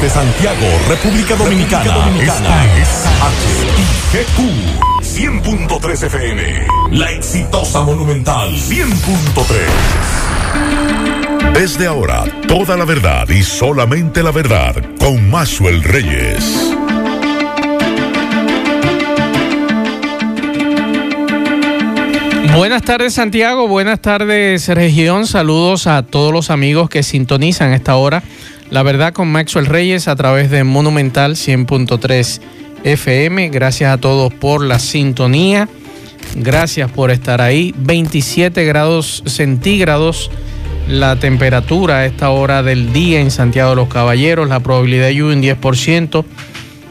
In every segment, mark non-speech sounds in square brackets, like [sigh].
Desde Santiago, República Dominicana. Dominicana. Esta es HIGQ 100.3 FM. La exitosa Monumental 100.3. Desde ahora, toda la verdad y solamente la verdad con Maxwell Reyes. Buenas tardes Santiago, buenas tardes región, saludos a todos los amigos que sintonizan esta hora. La verdad con Maxwell Reyes a través de Monumental 100.3 FM. Gracias a todos por la sintonía. Gracias por estar ahí. 27 grados centígrados la temperatura a esta hora del día en Santiago de los Caballeros. La probabilidad de lluvia un 10%.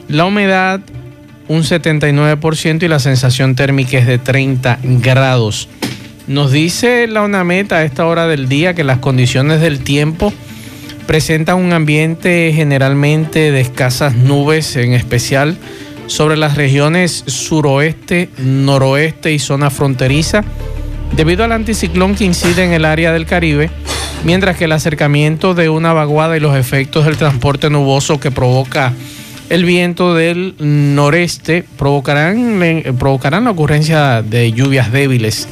La humedad un 79% y la sensación térmica es de 30 grados. Nos dice la UNAMET a esta hora del día que las condiciones del tiempo presentan un ambiente generalmente de escasas nubes, en especial sobre las regiones suroeste, noroeste y zona fronteriza, debido al anticiclón que incide en el área del Caribe, mientras que el acercamiento de una vaguada y los efectos del transporte nuboso que provoca el viento del noreste provocarán, provocarán la ocurrencia de lluvias débiles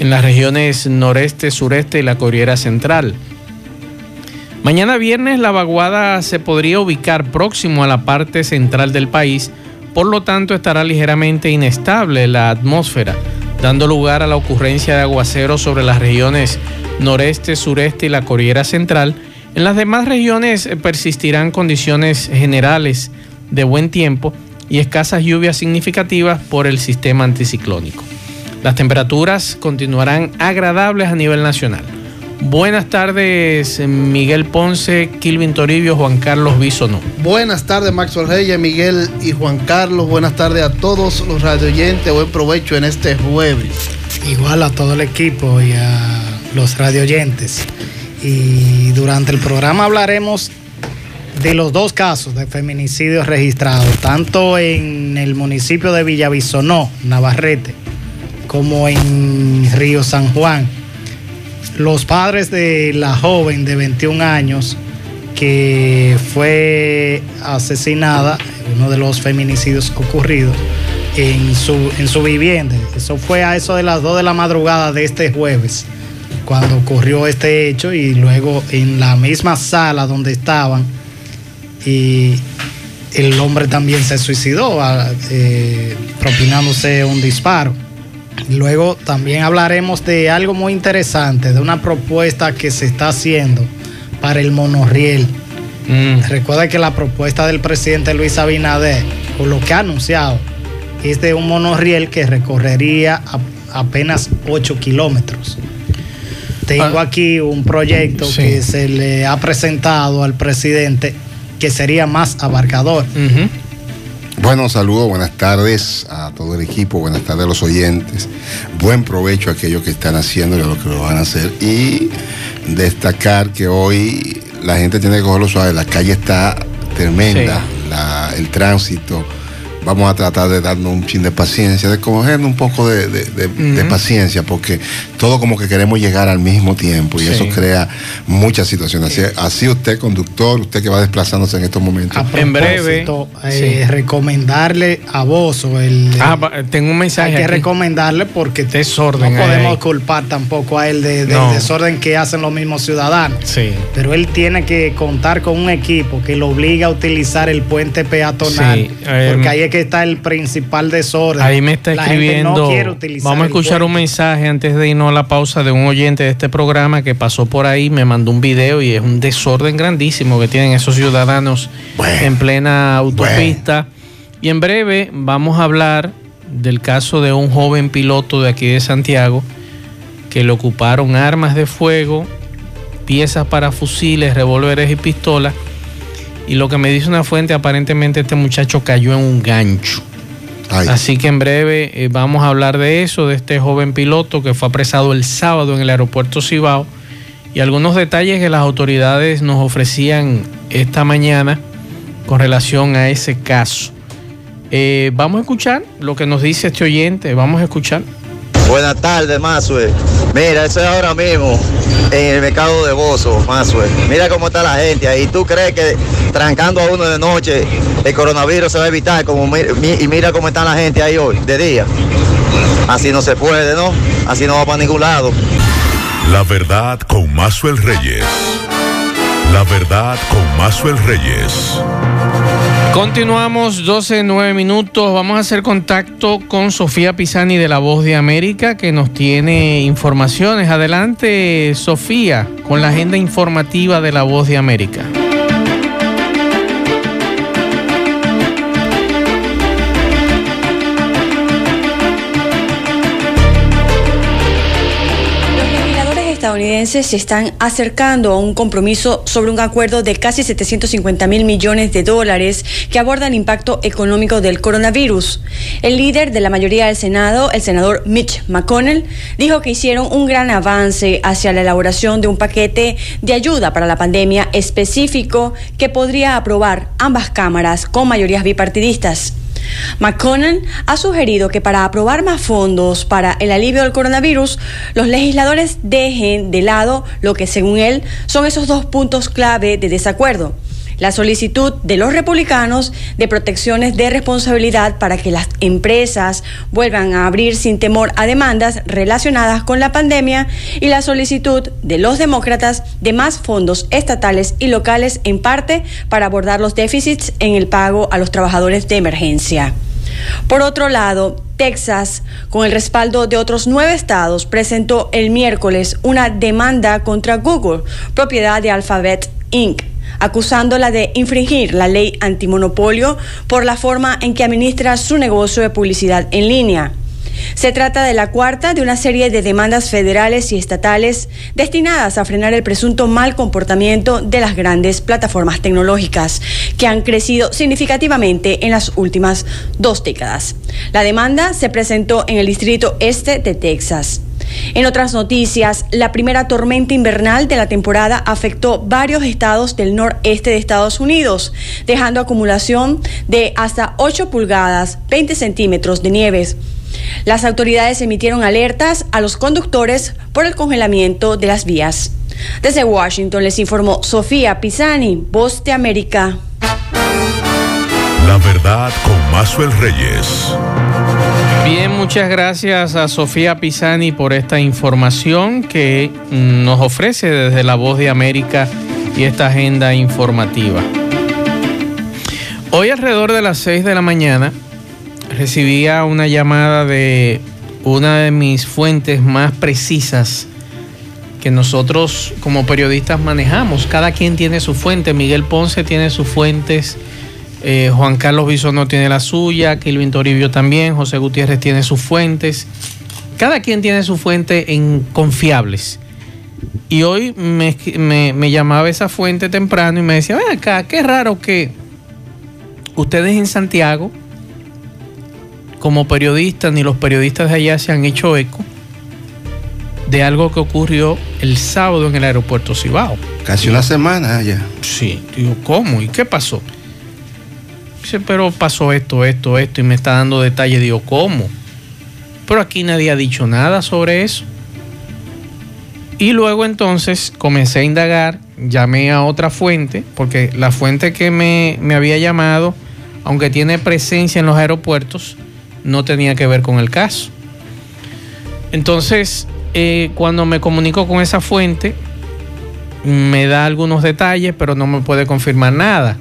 en las regiones noreste, sureste y la Corriera Central. Mañana viernes la vaguada se podría ubicar próximo a la parte central del país, por lo tanto estará ligeramente inestable la atmósfera, dando lugar a la ocurrencia de aguaceros sobre las regiones noreste, sureste y la Corriera Central. En las demás regiones persistirán condiciones generales de buen tiempo y escasas lluvias significativas por el sistema anticiclónico. Las temperaturas continuarán agradables a nivel nacional. Buenas tardes, Miguel Ponce, Kilvin Toribio, Juan Carlos Bisono. Buenas tardes, Maxwell Reyes, Miguel y Juan Carlos. Buenas tardes a todos los radioyentes. Buen provecho en este jueves. Igual a todo el equipo y a los radioyentes. Y durante el programa hablaremos de los dos casos de feminicidios registrados, tanto en el municipio de Villavisonó, Navarrete, como en Río San Juan. Los padres de la joven de 21 años que fue asesinada, uno de los feminicidios ocurridos, en su, en su vivienda. Eso fue a eso de las 2 de la madrugada de este jueves, cuando ocurrió este hecho y luego en la misma sala donde estaban, y el hombre también se suicidó eh, propinándose un disparo. Luego también hablaremos de algo muy interesante, de una propuesta que se está haciendo para el monorriel. Mm. Recuerda que la propuesta del presidente Luis Abinader, o lo que ha anunciado, es de un monorriel que recorrería apenas 8 kilómetros. Tengo ah. aquí un proyecto que se le ha presentado al presidente que sería más abarcador. Bueno, saludos, buenas tardes a todo el equipo, buenas tardes a los oyentes. Buen provecho a aquellos que están haciendo y a los que lo van a hacer. Y destacar que hoy la gente tiene que cogerlo suave, la calle está tremenda, el tránsito vamos a tratar de darnos un chin de paciencia, de cogernos un poco de, paciencia, porque todo como que queremos llegar al mismo tiempo y eso crea muchas situaciones. Así, usted, conductor, usted que va desplazándose en estos momentos. en breve, eh, recomendarle a vos o el... Ah, tengo un mensaje. Hay que recomendarle porque desorden no podemos culpar tampoco a él de, del desorden que hacen los mismos ciudadanos. Sí. Pero él tiene que contar con un equipo que lo obliga a utilizar el puente peatonal, porque eh, ahí es que está el principal desorden. Ahí me está escribiendo. vamos a escuchar un mensaje antes de irnos a la pausa de un oyente de este programa que pasó por ahí, me mandó un video y es un desorden grandísimo que tienen esos ciudadanos en plena autopista. Y en breve vamos a hablar del caso de un joven piloto de aquí de Santiago que le ocuparon armas de fuego, piezas para fusiles, revólveres y pistolas y lo que me dice una fuente, aparentemente este muchacho cayó en un gancho. Así que en breve eh, vamos a hablar de eso, de este joven piloto que fue apresado el sábado en el aeropuerto Cibao y algunos detalles que las autoridades nos ofrecían esta mañana con relación a ese caso. Eh, vamos a escuchar lo que nos dice este oyente, vamos a escuchar. Buenas tardes, Mazue. Mira, eso es ahora mismo en el mercado de Bozo, Mazue. Mira cómo está la gente ahí. ¿Tú crees que trancando a uno de noche, el coronavirus se va a evitar. Como, y mira cómo está la gente ahí hoy, de día. Así no se puede, ¿no? Así no va para ningún lado. La verdad con Mazuel Reyes. La verdad con Mazuel Reyes. Continuamos 12, 9 minutos. Vamos a hacer contacto con Sofía Pisani de La Voz de América que nos tiene informaciones. Adelante, Sofía, con la agenda informativa de La Voz de América. Se están acercando a un compromiso sobre un acuerdo de casi 750 mil millones de dólares que aborda el impacto económico del coronavirus. El líder de la mayoría del Senado, el senador Mitch McConnell, dijo que hicieron un gran avance hacia la elaboración de un paquete de ayuda para la pandemia específico que podría aprobar ambas cámaras con mayorías bipartidistas. McConnell ha sugerido que para aprobar más fondos para el alivio del coronavirus, los legisladores dejen de lado lo que según él son esos dos puntos clave de desacuerdo la solicitud de los republicanos de protecciones de responsabilidad para que las empresas vuelvan a abrir sin temor a demandas relacionadas con la pandemia y la solicitud de los demócratas de más fondos estatales y locales en parte para abordar los déficits en el pago a los trabajadores de emergencia. Por otro lado, Texas, con el respaldo de otros nueve estados, presentó el miércoles una demanda contra Google, propiedad de Alphabet Inc acusándola de infringir la ley antimonopolio por la forma en que administra su negocio de publicidad en línea. Se trata de la cuarta de una serie de demandas federales y estatales destinadas a frenar el presunto mal comportamiento de las grandes plataformas tecnológicas, que han crecido significativamente en las últimas dos décadas. La demanda se presentó en el distrito este de Texas. En otras noticias, la primera tormenta invernal de la temporada afectó varios estados del noreste de Estados Unidos, dejando acumulación de hasta 8 pulgadas, 20 centímetros de nieves. Las autoridades emitieron alertas a los conductores por el congelamiento de las vías. Desde Washington les informó Sofía Pisani, Voz de América. La verdad con Mazuel Reyes. Bien, muchas gracias a Sofía Pisani por esta información que nos ofrece desde la Voz de América y esta agenda informativa. Hoy alrededor de las 6 de la mañana recibía una llamada de una de mis fuentes más precisas que nosotros como periodistas manejamos. Cada quien tiene su fuente. Miguel Ponce tiene sus fuentes eh, Juan Carlos Bisono tiene la suya, Kilvin Toribio también, José Gutiérrez tiene sus fuentes. Cada quien tiene su fuente en confiables. Y hoy me, llamaba esa fuente temprano y me decía, ven acá, qué raro que ustedes en Santiago, como periodistas, ni los periodistas de allá se han hecho eco de algo que ocurrió el sábado en el aeropuerto Cibao. Casi una semana ya. Sí, digo, ¿cómo? ¿Y qué pasó? Pero pasó esto, esto, esto, y me está dando detalles. Digo, ¿cómo? Pero aquí nadie ha dicho nada sobre eso. Y luego entonces comencé a indagar, llamé a otra fuente, porque la fuente que me, había llamado, aunque tiene presencia en los aeropuertos, no tenía que ver con el caso. Entonces, eh, cuando me comunico con esa fuente, me da algunos detalles, pero no me puede confirmar nada.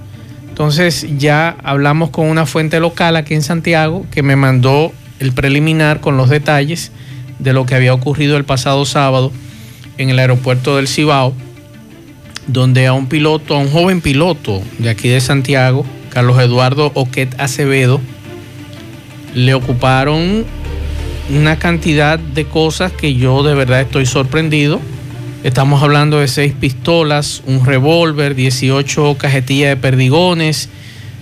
Entonces ya hablamos con una fuente local aquí en Santiago que me mandó el preliminar con los detalles de lo que había ocurrido el pasado sábado en el aeropuerto del Cibao, donde a un piloto, a un joven piloto de aquí de Santiago, Carlos Eduardo Oquet Acevedo, le ocuparon una cantidad de cosas que yo de verdad estoy sorprendido Estamos hablando de seis pistolas, un revólver, 18 cajetillas de perdigones,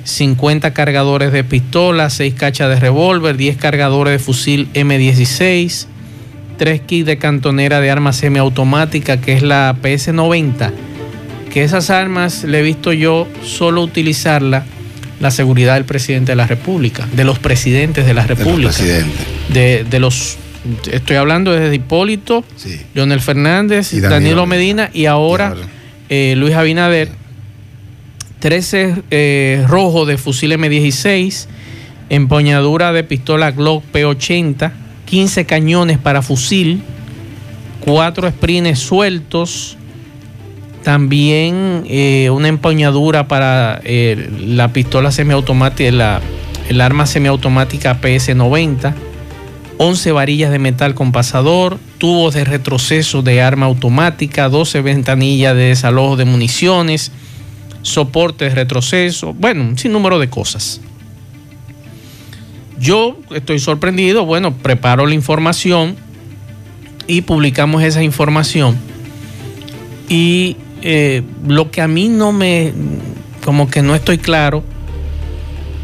50 cargadores de pistolas, 6 cachas de revólver, 10 cargadores de fusil M16, 3 kits de cantonera de armas semiautomática, que es la PS90. Que esas armas le he visto yo solo utilizarla la seguridad del presidente de la República, de los presidentes de la República, de, de los estoy hablando desde Hipólito, Leonel Fernández, Danilo, Medina y ahora, eh, Luis Abinader, 13 eh, rojo de fusil M16, empuñadura de pistola Glock P80, 15 cañones para fusil, 4 sprines sueltos, también eh, una empuñadura para eh, la pistola semiautomática, la, el arma semiautomática PS90, 11 varillas de metal con pasador, tubos de retroceso de arma automática, 12 ventanillas de desalojo de municiones, soporte de retroceso, bueno, un sinnúmero de cosas. Yo estoy sorprendido, bueno, preparo la información y publicamos esa información. Y eh, lo que a mí no me, como que no estoy claro,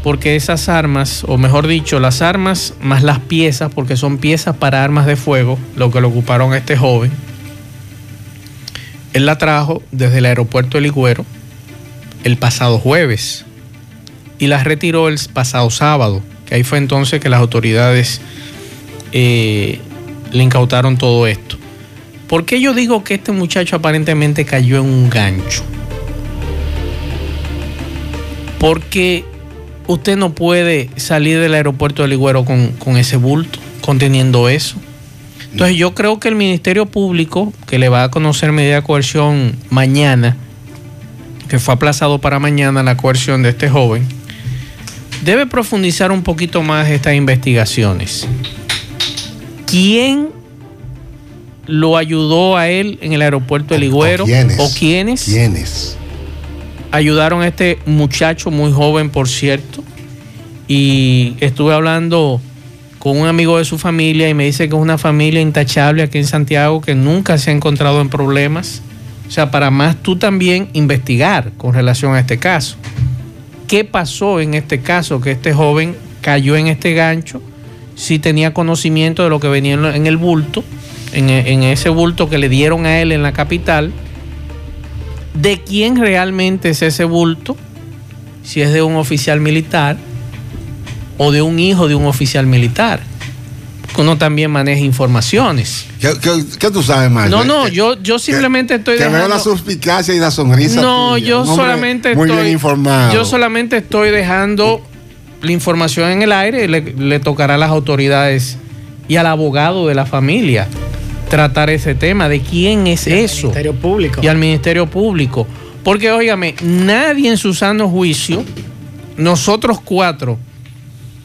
porque esas armas, o mejor dicho, las armas más las piezas, porque son piezas para armas de fuego, lo que le ocuparon a este joven, él la trajo desde el aeropuerto de Ligüero el pasado jueves y las retiró el pasado sábado, que ahí fue entonces que las autoridades eh, le incautaron todo esto. ¿Por qué yo digo que este muchacho aparentemente cayó en un gancho? Porque usted no puede salir del aeropuerto de Ligüero con, con ese bulto, conteniendo eso. Entonces yo creo que el Ministerio Público, que le va a conocer medida de coerción mañana, que fue aplazado para mañana la coerción de este joven, debe profundizar un poquito más estas investigaciones. ¿Quién lo ayudó a él en el aeropuerto de Ligüero? ¿O quiénes? ¿O quiénes? ¿Quiénes? Ayudaron a este muchacho muy joven, por cierto, y estuve hablando con un amigo de su familia y me dice que es una familia intachable aquí en Santiago que nunca se ha encontrado en problemas. O sea, para más tú también investigar con relación a este caso. ¿Qué pasó en este caso que este joven cayó en este gancho? Si tenía conocimiento de lo que venía en el bulto, en, en ese bulto que le dieron a él en la capital de quién realmente es ese bulto, si es de un oficial militar o de un hijo de un oficial militar. Uno también maneja informaciones. ¿Qué, qué- qué tú sabes, Mario? No, no, yo, yo simplemente estoy que veo dejando... la suspicacia y la sonrisa. No, tuya. yo solamente Muy estoy... bien informado. Yo solamente estoy dejando la información en el aire y le, le tocará a las autoridades y al abogado de la familia tratar ese tema de quién es eso Ministerio Público. y al Ministerio Público. Porque, óigame, nadie en su sano juicio, nosotros cuatro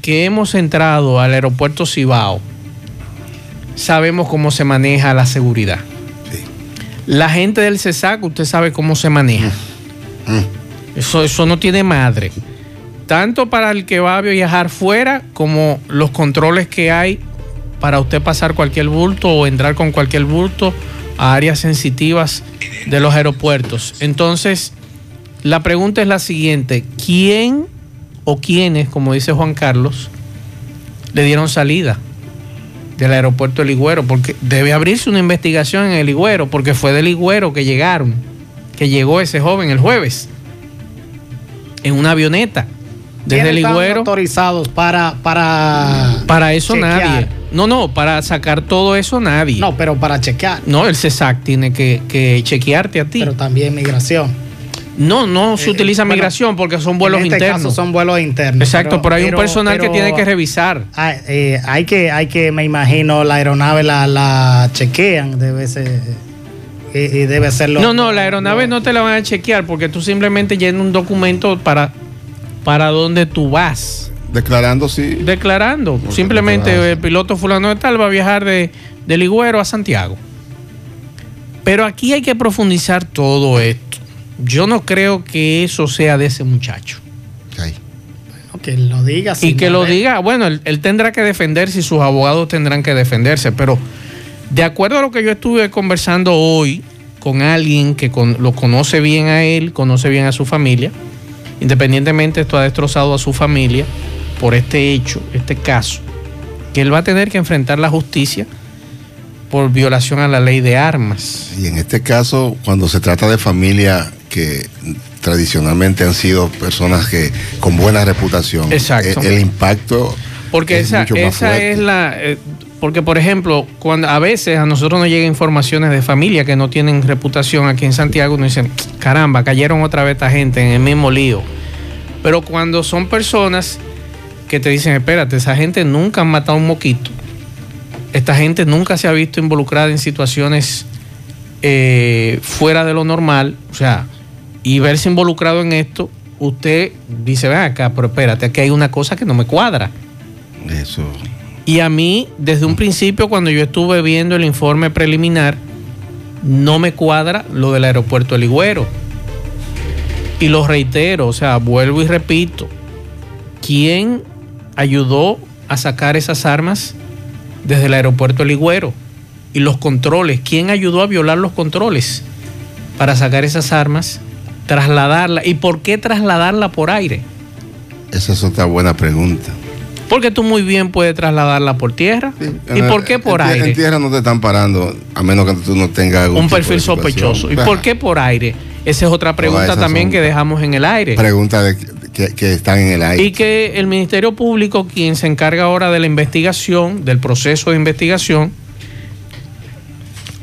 que hemos entrado al aeropuerto Cibao, sabemos cómo se maneja la seguridad. Sí. La gente del CESAC, usted sabe cómo se maneja. Mm. Eso, eso no tiene madre. Tanto para el que va a viajar fuera como los controles que hay para usted pasar cualquier bulto o entrar con cualquier bulto a áreas sensitivas de los aeropuertos. Entonces, la pregunta es la siguiente. ¿Quién o quiénes, como dice Juan Carlos, le dieron salida del aeropuerto de Ligüero? Porque debe abrirse una investigación en el Ligüero, porque fue del Ligüero que llegaron, que llegó ese joven el jueves en una avioneta desde ¿Quiénes están Ligüero. autorizados para para Para eso chequear? nadie. No, no, para sacar todo eso nadie. No, pero para chequear. No, el CESAC tiene que, que chequearte a ti. Pero también migración. no, no se Eh, utiliza bueno, migración porque son vuelos en este internos. caso son vuelos internos. Exacto, pero, hay un personal que tiene que revisar. Hay, eh, hay que, hay que, me imagino, la aeronave la, la chequean, debe ser, y, y debe ser lo- No, no, la aeronave no te la van a chequear porque tú simplemente llenas un documento para, para donde tú vas. Declarando sí. Declarando. Porque Simplemente el piloto fulano de tal va a viajar de, de Ligüero a Santiago. Pero aquí hay que profundizar todo esto. Yo no creo que eso sea de ese muchacho. Ay. Que lo diga. y que lo diga, bueno, él, él tendrá que defenderse y sus abogados tendrán que defenderse, pero de acuerdo a lo que yo estuve conversando hoy con alguien que con- lo conoce bien a él, conoce bien a su familia, independientemente esto ha destrozado a su familia por este hecho, este caso, que él va a tener que enfrentar la justicia por violación a la ley de armas. Y en este caso, cuando se trata de familia que tradicionalmente han sido personas que con buena reputación, Exacto. eh, el, impacto Porque es esa, mucho más esa es la... eh, Porque, por ejemplo, cuando a veces a nosotros nos llegan informaciones de familia que no tienen reputación aquí en Santiago, nos dicen, caramba, cayeron otra vez esta gente en el mismo lío. Pero cuando son personas que te dicen, espérate, esa gente nunca ha matado un moquito, esta gente nunca se ha visto involucrada en situaciones eh, fuera de lo normal, o sea, y verse involucrado en esto, usted dice, ven acá, pero espérate, aquí hay una cosa que no me cuadra. Eso. Y a mí, desde un principio, cuando yo estuve viendo el informe preliminar, no me cuadra lo del aeropuerto El Higüero. Y lo reitero, o sea, vuelvo y repito, ¿quién ayudó a sacar esas armas desde el aeropuerto El Higüero? Y los controles, ¿quién ayudó a violar los controles para sacar esas armas, trasladarla? ¿Y por qué trasladarla por aire? Esa es otra buena pregunta. Porque tú muy bien puedes trasladarla por tierra. ¿Y por qué por en, aire? En tierra no te están parando, a menos que tú no tengas algún un perfil sospechoso. ¿Y por qué por aire? Esa es otra pregunta también que dejamos en el aire. Preguntas de- que, están en el aire. Y que el Ministerio Público, quien se encarga ahora de la investigación, del proceso de investigación,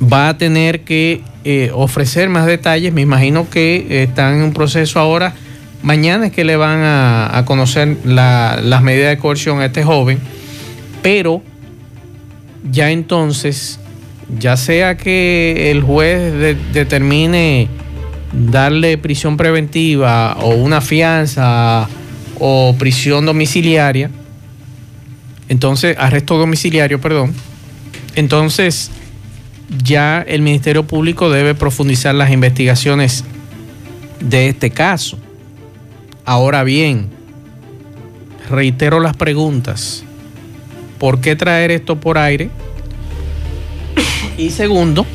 va a tener que eh, ofrecer más detalles. Me imagino que eh, están en un proceso ahora. Mañana es que le van a, conocer la- las medidas de coerción a este joven. Pero ya entonces, ya sea que el juez de- determine darle prisión preventiva o una fianza o prisión domiciliaria, entonces, arresto domiciliario, perdón, entonces ya el Ministerio Público debe profundizar las investigaciones de este caso. Ahora bien, reitero las preguntas. ¿Por qué traer esto por aire? Y segundo,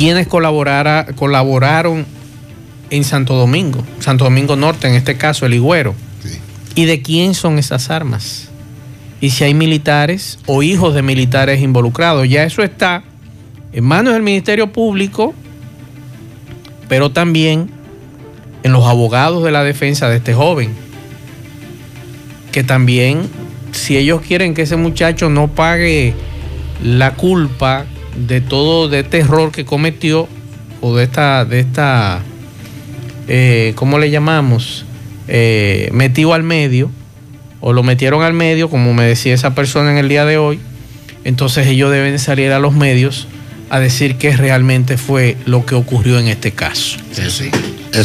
¿quiénes colaborara- colaboraron en Santo Domingo? Santo Domingo Norte, en este caso, el Higüero. Sí. ¿Y de quién son esas armas? Y si hay militares o hijos de militares involucrados. Ya eso está en manos del Ministerio Público, pero también en los abogados de la defensa de este joven. Que también, si ellos quieren que ese muchacho no pague la culpa de todo de este error que cometió o de esta, de esta, eh, ¿cómo le llamamos? Eh, metido al medio o lo metieron al medio, como me decía esa persona en el día de hoy, entonces ellos deben salir a los medios a decir qué realmente fue lo que ocurrió en este caso. Eso,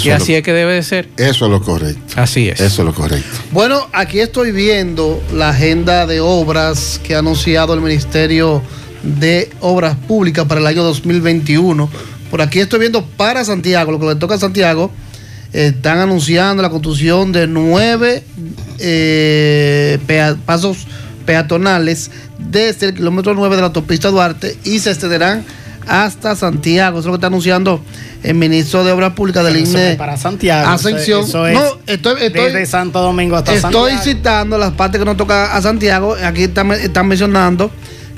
y así lo, es que debe de ser. eso es lo correcto. Así es. Eso es lo correcto. Bueno, aquí estoy viendo la agenda de obras que ha anunciado el Ministerio de Obras Públicas para el año 2021. Por aquí estoy viendo para Santiago, lo que le toca a Santiago, están anunciando la construcción de nueve eh, pea- pasos peatonales desde el kilómetro 9 de la autopista Duarte y se extenderán hasta Santiago. Eso es lo que está anunciando el ministro de Obras Públicas del eso INE. para Santiago. Ascensión. Eso, es no, estoy, estoy, desde Santo Domingo hasta Estoy Santiago. citando las partes que nos toca a Santiago. Aquí están, están mencionando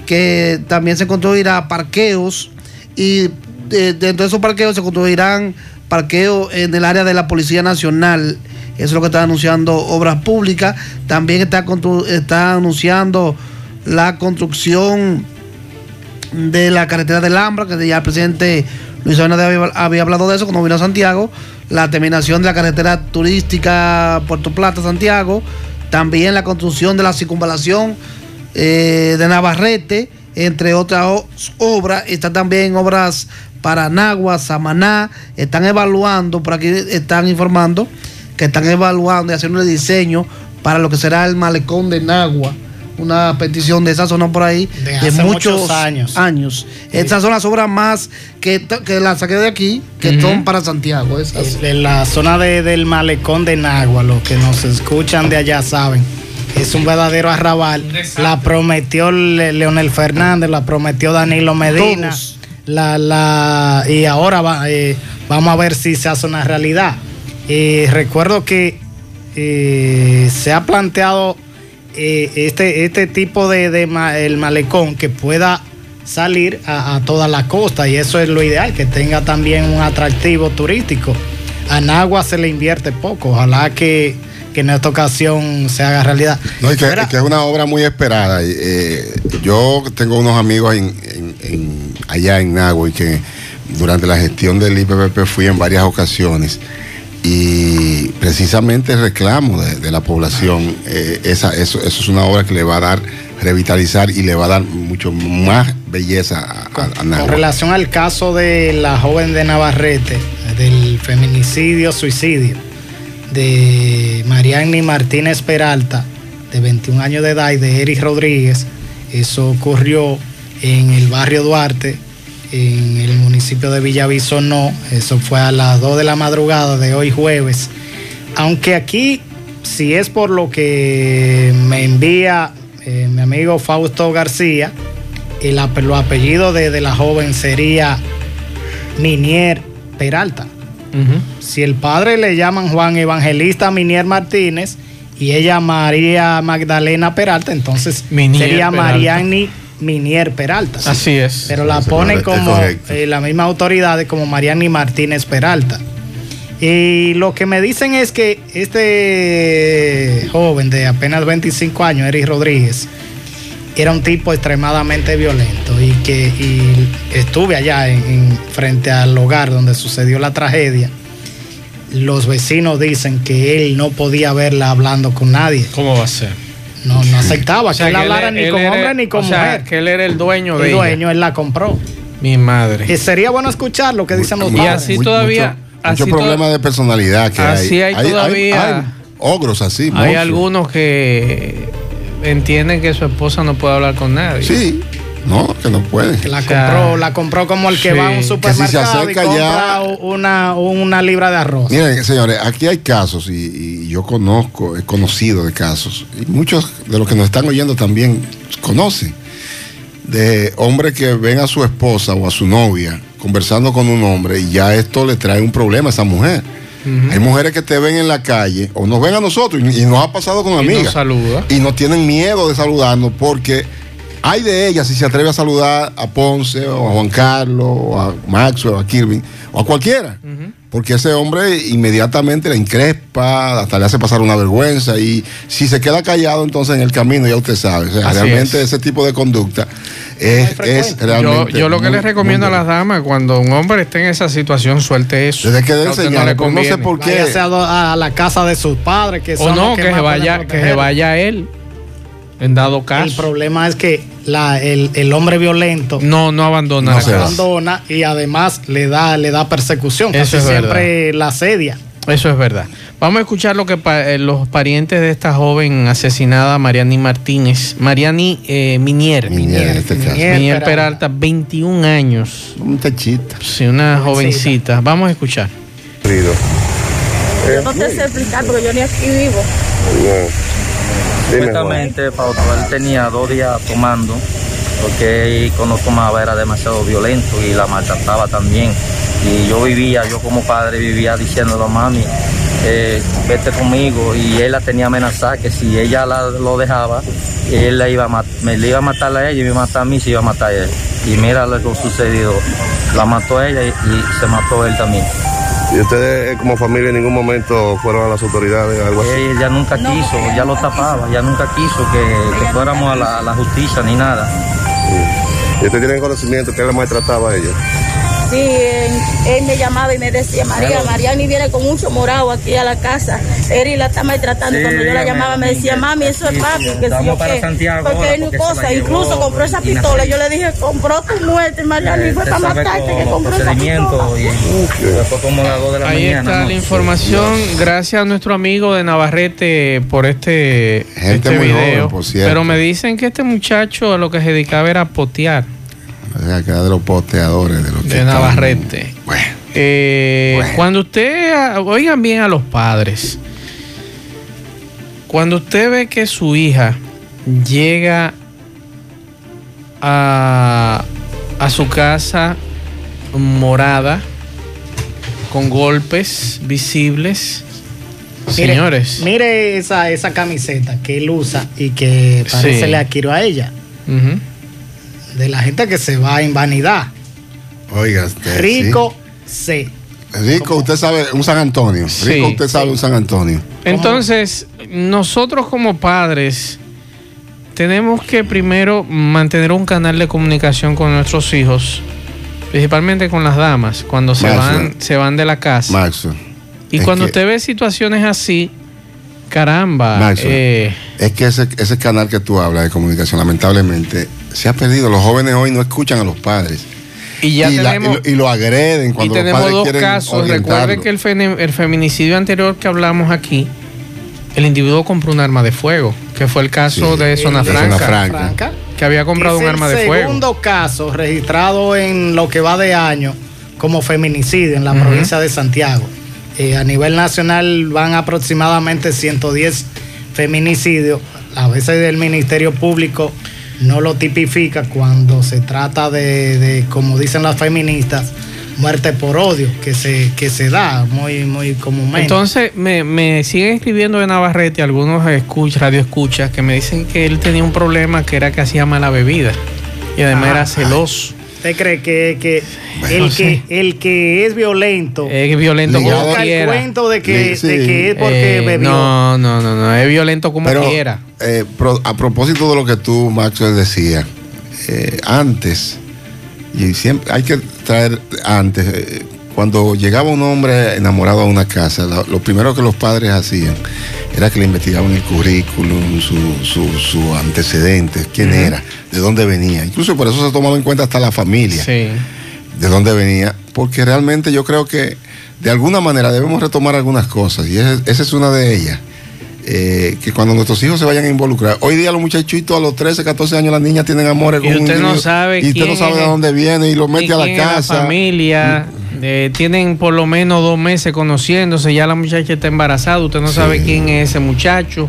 que también se construirá parqueos y de- dentro de esos parqueos se construirán parqueos en el área de la Policía Nacional. Eso es lo que está anunciando Obras Públicas. También está, está anunciando la construcción de la carretera del Ambra, que ya el presidente Luis Abinader había, hablado de eso cuando vino a Santiago, la terminación de la carretera turística Puerto Plata Santiago, también la construcción de la circunvalación eh, de Navarrete, entre otras obras, está también obras para Nagua, Samaná, están evaluando, por aquí están informando que están evaluando y haciendo el diseño para lo que será el malecón de Nagua, una petición de esa zona por ahí De de, hace muchos muchos años. años. Estas son las obras más que, que las saqué de aquí, que son para Santiago. Esas. En la zona de- del malecón de Nagua, los que nos escuchan de allá saben, es un verdadero arrabal. La prometió Le- Leonel Fernández, la prometió Danilo Medina. Todos. La, la, y ahora va, eh, vamos a ver si se hace una realidad. Eh, recuerdo que eh, se ha planteado eh, este, este tipo de, de ma- el malecón que pueda salir a, a toda la costa y eso es lo ideal, que tenga también un atractivo turístico. A Nagua se le invierte poco, ojalá que, que en esta ocasión se haga realidad. No, y que, es una obra muy esperada. eh, yo tengo unos amigos en, en- en- allá en Nagua y que durante la gestión del IPPP fui en varias ocasiones y precisamente el reclamo de, de la población, eh, esa, eso, eso es una obra que le va a dar, revitalizar y le va a dar mucho más belleza a, a- a Con Nagua. relación al caso de la joven de Navarrete, del feminicidio, suicidio, de Mariani Martínez Peralta, de 21 años de edad, y de Eric Rodríguez, eso ocurrió en el barrio Duarte, en el municipio de Villaviso, no, eso fue a las 2 de la madrugada de hoy jueves. Aunque aquí, si es por lo que me envía eh, mi amigo Fausto García, el ape- los apellidos de, de la joven sería Minier Peralta. Si el padre le llaman Juan Evangelista Minier Martínez y ella María Magdalena Peralta, entonces Minier sería Peralta. Mariani Minier Peralta. Así es. Pero la ponen como eh, la misma autoridad como Mariani Martínez Peralta. Y lo que me dicen es que este joven de apenas 25 años, Eric Rodríguez, era un tipo extremadamente violento y que y estuve allá en, en- frente al hogar donde sucedió la tragedia. Los vecinos dicen que él no podía verla hablando con nadie. ¿Cómo va a ser? No, no aceptaba O sea, que él que hablara él- ni él con era- hombre ni con o sea, mujer. que él era el dueño de el ella. dueño, él la compró. Mi madre. Y sería bueno escuchar lo que dicen los Y padres. así todavía- Mucho, así problema to- de personalidad que así hay todavía- hay ogros así. Hay monstruos. algunos que entienden que su esposa no puede hablar con nadie. Sí, no, que no pueden. Que la O sea, compró, la compró como el que sí. va a un Que si se supermercado acerca y compra ya- una, una libra de arroz. Miren, señores, aquí hay casos y, y yo conozco, he conocido de casos, y muchos de los que nos están oyendo también conocen, de hombres que ven a su esposa o a su novia conversando con un hombre y ya esto le trae un problema a esa mujer. Hay mujeres que te ven en la calle o nos ven a nosotros y, y nos ha pasado con Y amigas. nos saluda. Y no tienen miedo de saludarnos porque hay de ellas si se atreve a saludar a Ponce o a Juan Carlos o a Maxwell o a Kirby o a cualquiera. Porque ese hombre inmediatamente le increspa, hasta le hace pasar una vergüenza y si se queda callado entonces en el camino ya usted sabe. O sea, Así realmente es. ese tipo de conducta es, es Yo, realmente... yo lo que les recomiendo a muy las damas, cuando un hombre esté en esa situación, suelte eso. Desde que señales, pero no sé por qué. A, la casa de sus padres, que O no, los que, más se vaya, que se vaya él. En dado El caso. problema es que la, el, el hombre violento No, no abandona No abandona y además le da, le da persecución. Eso Casi es siempre la asedia. Eso es verdad. Vamos a escuchar lo que pa- eh, los parientes de esta joven asesinada, Mariani Martínez, Mariani eh, Minier. Minier, en este caso. Minier. Minier Peralta. Peralta, 21 años. Un techito. Sí, una jovencita. Vamos a escuchar. Yo no te sé explicar porque yo ni aquí vivo. Supuestamente, Fausto, él tenía dos días tomando, porque él cuando tomaba era demasiado violento y la maltrataba también. Y yo vivía, yo como padre vivía diciéndole a mami, eh, vete conmigo. Y él la tenía amenazada que si ella la- lo dejaba, él la iba a me le iba a matar a ella y me iba a matar a mí, se iba a matar a él. Y mira lo que sucedió. La mató a ella y, y se mató él también. ¿Y ustedes eh, como familia en ningún momento fueron a las autoridades algo así? Ella nunca quiso, ya lo tapaba, ya nunca quiso que, que fuéramos a la, a la justicia ni nada. ¿Y ustedes tienen conocimiento que la maltrataba a ella? Sí, él, él me llamaba y me decía, María, Mariani viene con mucho morado aquí a la casa. Eri la está maltratando. Sí, Cuando yo la llamaba me decía, mami, eso Sí, es papi, sí, que yo para qué. Santiago Porque él la cosa, llevó incluso compró esa pistola. Yo le dije, compró tu muerte, Mariani, fue para matarte que compró esa procedimiento pistola. y después como a las 2 de la Ahí mañana. está ¿no? la información. Gracias a nuestro amigo de Navarrete por este, Gente este muy video. joven, por cierto. Pero me dicen que este muchacho a lo que se dedicaba era a potear que era de los posteadores, de los que de están- Navarrete. Bueno, Eh, Bueno. Cuando usted, oigan bien a los padres, cuando usted ve que su hija llega a, a su casa morada, con golpes visibles, Mire, señores, Mire esa, esa camiseta que él usa y que parece Sí. le adquirió a ella. ujú, De la gente que se va en vanidad. oiga usted, Rico C. Rico, usted sabe, un San Antonio. Sí. Rico, usted sabe un San Antonio. Entonces, nosotros como padres tenemos que primero mantener un canal de comunicación con nuestros hijos, principalmente con las damas, cuando se Maxwell. van, se van de la casa. Maxwell. y es cuando que- usted ve situaciones así, caramba, Maxwell, eh, es que ese, ese canal que tú hablas de comunicación, lamentablemente, se ha perdido. Los jóvenes hoy no escuchan a los padres. y ya tenemos... y lo, y lo agreden Y cuando los tenemos padres dos quieren casos. orientarlo. Recuerde que el, fene- el feminicidio anterior que hablamos aquí, el individuo compró un arma de fuego, que fue el caso Sí, de Zona de Franca, Zona Franca. Franca. que había comprado Es un arma el de fuego. segundo caso registrado en lo que va de año como feminicidio en la provincia de Santiago. Eh, a nivel nacional van aproximadamente 110 feminicidios. A veces el Ministerio Público no lo tipifica cuando se trata de, de, como dicen las feministas, muerte por odio, que se, que se da muy, muy comúnmente. Entonces me, me siguen escribiendo de Navarrete algunos escuchas, radio escuchas que me dicen que él tenía un problema que era que hacía mala bebida y además era celoso. ¿Usted cree que, que el, que el que es violento Es violento como el cuento de que, Sí. de que es porque Eh, bebió? No, no, no, no, es violento como Pero quiera. eh, pro- a propósito de lo que tú, Maxwell, decías, eh, antes, y siempre hay que traer antes, eh, cuando llegaba un hombre enamorado a una casa, lo, lo primero que los padres hacían era que le investigaban el currículum, su, su, su antecedentes, quién era, de dónde venía. Incluso por eso se tomaba en cuenta hasta la familia Sí. de dónde venía, porque realmente yo creo que de alguna manera debemos retomar algunas cosas, y ese- esa es una de ellas. Eh, que cuando nuestros hijos se vayan a involucrar, hoy día los muchachitos a los 13, 14 años, las niñas tienen amores Y con un usted no sabe y usted no sabe de dónde viene y lo mete ¿Y a la casa. familia, eh, tienen por lo menos dos meses conociéndose, ya la muchacha está embarazada, usted no Sí. sabe quién es ese muchacho,